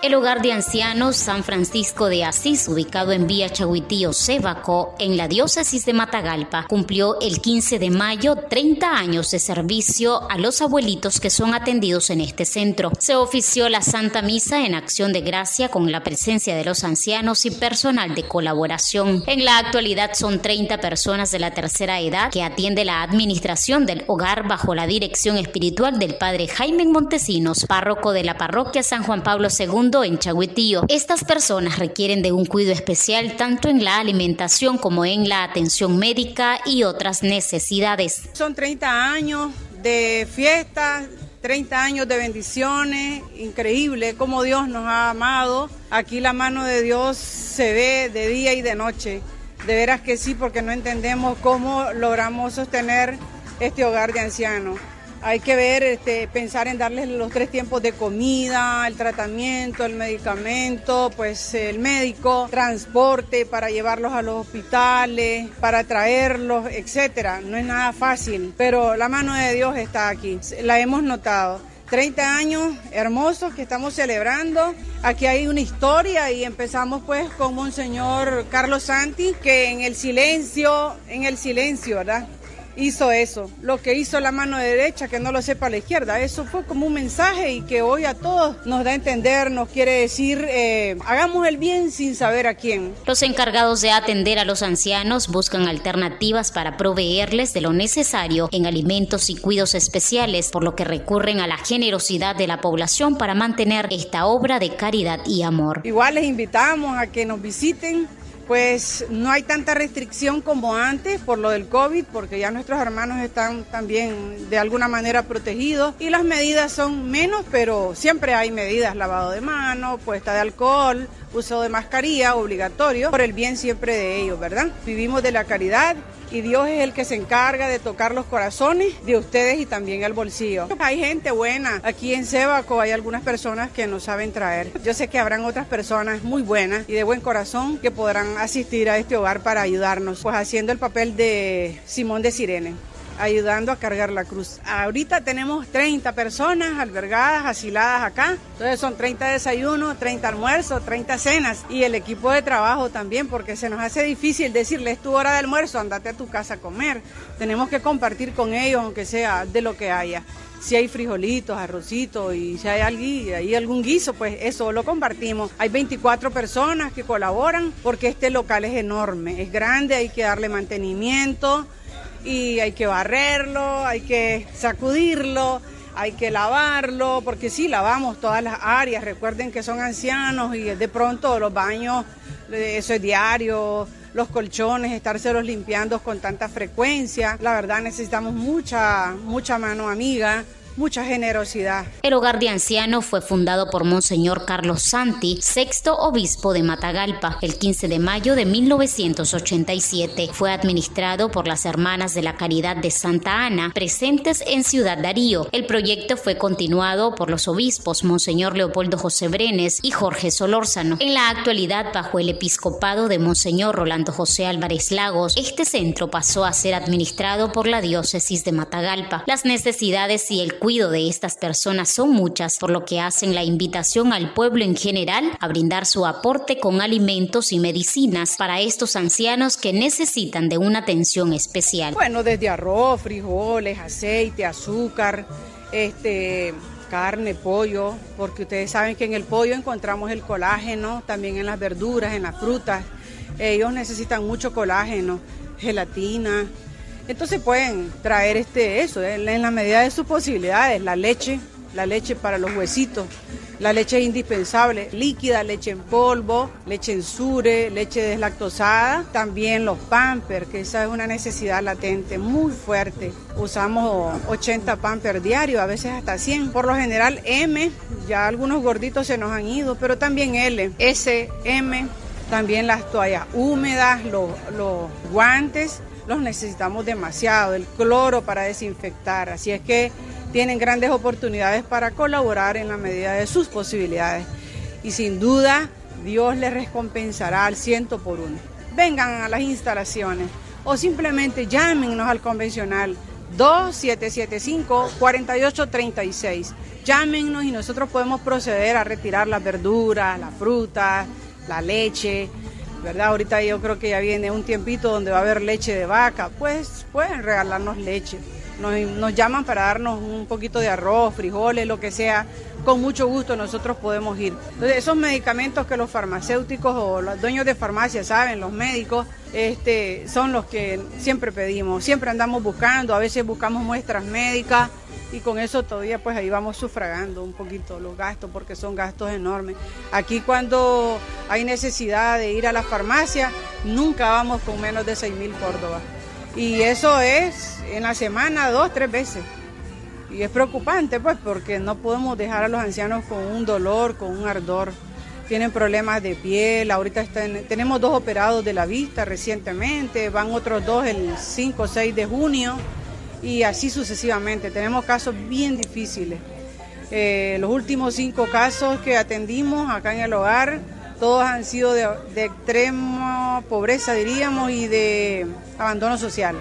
El hogar de ancianos San Francisco de Asís, ubicado en Vía Chahuitío, Cebaco, en la diócesis de Matagalpa, cumplió el 15 de mayo 30 años de servicio a los abuelitos que son atendidos en este centro. Se ofició la Santa Misa en acción de gracia con la presencia de los ancianos y personal de colaboración. En la actualidad son 30 personas de la tercera edad que atiende la administración del hogar bajo la dirección espiritual del padre Jaime Montesinos, párroco de la parroquia San Juan Pablo II en Chagüetío. Estas personas requieren de un cuidado especial tanto en la alimentación como en la atención médica y otras necesidades. Son 30 años de fiestas, 30 años de bendiciones, increíble cómo Dios nos ha amado. Aquí la mano de Dios se ve de día y de noche. De veras que sí, porque no entendemos cómo logramos sostener este hogar de ancianos. Hay que ver, este, pensar en darles los tres tiempos de comida, el tratamiento, el medicamento, pues el médico, transporte para llevarlos a los hospitales, para traerlos, etcétera. No es nada fácil, pero la mano de Dios está aquí. La hemos notado. 30 años hermosos que estamos celebrando. Aquí hay una historia y empezamos pues con Monseñor Carlos Santi, que en el silencio, en el silencio, ¿verdad? Hizo eso. Lo que hizo la mano derecha, que no lo sepa la izquierda. Eso fue como un mensaje y que hoy a todos nos da a entender, nos quiere decir, eh, hagamos el bien sin saber a quién. Los encargados de atender a los ancianos buscan alternativas para proveerles de lo necesario en alimentos y cuidados especiales, por lo que recurren a la generosidad de la población para mantener esta obra de caridad y amor. Igual les invitamos a que nos visiten pues no hay tanta restricción como antes por lo del COVID, porque ya nuestros hermanos están también de alguna manera protegidos y las medidas son menos, pero siempre hay medidas, lavado de manos, puesta de alcohol, uso de mascarilla obligatorio, por el bien siempre de ellos, ¿verdad? Vivimos de la caridad y Dios es el que se encarga de tocar los corazones de ustedes y también el bolsillo. Hay gente buena. Aquí en Sebaco hay algunas personas que nos saben traer. Yo sé que habrán otras personas muy buenas y de buen corazón que podrán asistir a este hogar para ayudarnos, pues haciendo el papel de Simón de Sirene ayudando a cargar la cruz. Ahorita tenemos 30 personas albergadas, asiladas acá. Entonces son 30 desayunos, 30 almuerzos, 30 cenas y el equipo de trabajo también, porque se nos hace difícil decirles tu hora de almuerzo, andate a tu casa a comer. Tenemos que compartir con ellos, aunque sea de lo que haya si hay frijolitos, arrocitos y si hay, hay algún guiso, pues eso lo compartimos. Hay 24 personas que colaboran porque este local es enorme, es grande, hay que darle mantenimiento y hay que barrerlo, hay que sacudirlo, hay que lavarlo, porque sí, lavamos todas las áreas, recuerden que son ancianos y de pronto los baños, eso es diario, los colchones, estárselos limpiando con tanta frecuencia. La verdad necesitamos mucha, mucha mano amiga mucha generosidad. El hogar de ancianos fue fundado por Monseñor Carlos Santi, sexto obispo de Matagalpa, el 15 de mayo de 1987. Fue administrado por las Hermanas de la Caridad de Santa Ana, presentes en Ciudad Darío. El proyecto fue continuado por los obispos Monseñor Leopoldo José Brenes y Jorge Solórzano. En la actualidad, bajo el episcopado de Monseñor Rolando José Álvarez Lagos, este centro pasó a ser administrado por la diócesis de Matagalpa. Las necesidades y el cuidado de estas personas son muchas, por lo que hacen la invitación al pueblo en general a brindar su aporte con alimentos y medicinas para estos ancianos que necesitan de una atención especial. Bueno, desde arroz, frijoles, aceite, azúcar, este carne, pollo, porque ustedes saben que en el pollo encontramos el colágeno, también en las verduras, en las frutas. Ellos necesitan mucho colágeno, gelatina, entonces pueden traer este eso, eh, en la medida de sus posibilidades, la leche, la leche para los huesitos. La leche es indispensable, líquida, leche en polvo, leche en sure, leche deslactosada, también los pampers, que esa es una necesidad latente muy fuerte. Usamos 80 pampers diarios, a veces hasta 100. Por lo general M, ya algunos gorditos se nos han ido, pero también L, S, M, también las toallas húmedas, los, los guantes los necesitamos demasiado, el cloro para desinfectar, así es que tienen grandes oportunidades para colaborar en la medida de sus posibilidades y sin duda Dios les recompensará al ciento por uno. vengan a las instalaciones o simplemente llámenos al convencional 2775-4836. Llámenos y nosotros podemos proceder a retirar las verduras, la fruta, la leche, ¿verdad? Ahorita yo creo que ya viene un tiempito donde va a haber leche de vaca, pues pueden regalarnos leche. Nos, llaman para darnos un poquito de arroz, frijoles, lo que sea, con mucho gusto nosotros podemos ir. Entonces, esos medicamentos que los farmacéuticos o los dueños de farmacia saben, los médicos, este, son los que siempre pedimos, siempre andamos buscando, a veces buscamos muestras médicas y con eso todavía pues ahí vamos sufragando un poquito los gastos porque son gastos enormes. Aquí cuando hay necesidad de ir a la farmacia, nunca vamos con menos de 6 mil Córdoba. Y eso es en la semana dos, tres veces. Y es preocupante pues porque no podemos dejar a los ancianos con un dolor, con un ardor. Tienen problemas de piel, ahorita tenemos dos operados de la vista recientemente, van otros dos el 5 o 6 de junio y así sucesivamente. Tenemos casos bien difíciles. Eh, los últimos cinco casos que atendimos acá en el hogar, todos han sido de, extrema pobreza, diríamos, y de abandono social.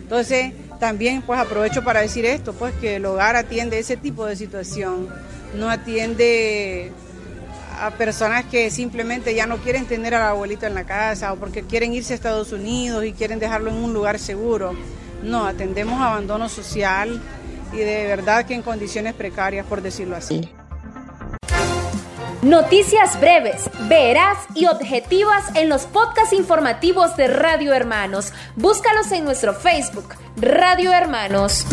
Entonces, también pues aprovecho para decir esto, pues que el hogar atiende ese tipo de situación, no atiende a personas que simplemente ya no quieren tener al abuelito en la casa o porque quieren irse a Estados Unidos y quieren dejarlo en un lugar seguro. No, atendemos abandono social y de verdad que en condiciones precarias, por decirlo así. Noticias breves, veraz y objetivas en los podcasts informativos de Radio Hermanos. Búscalos en nuestro Facebook, Radio Hermanos.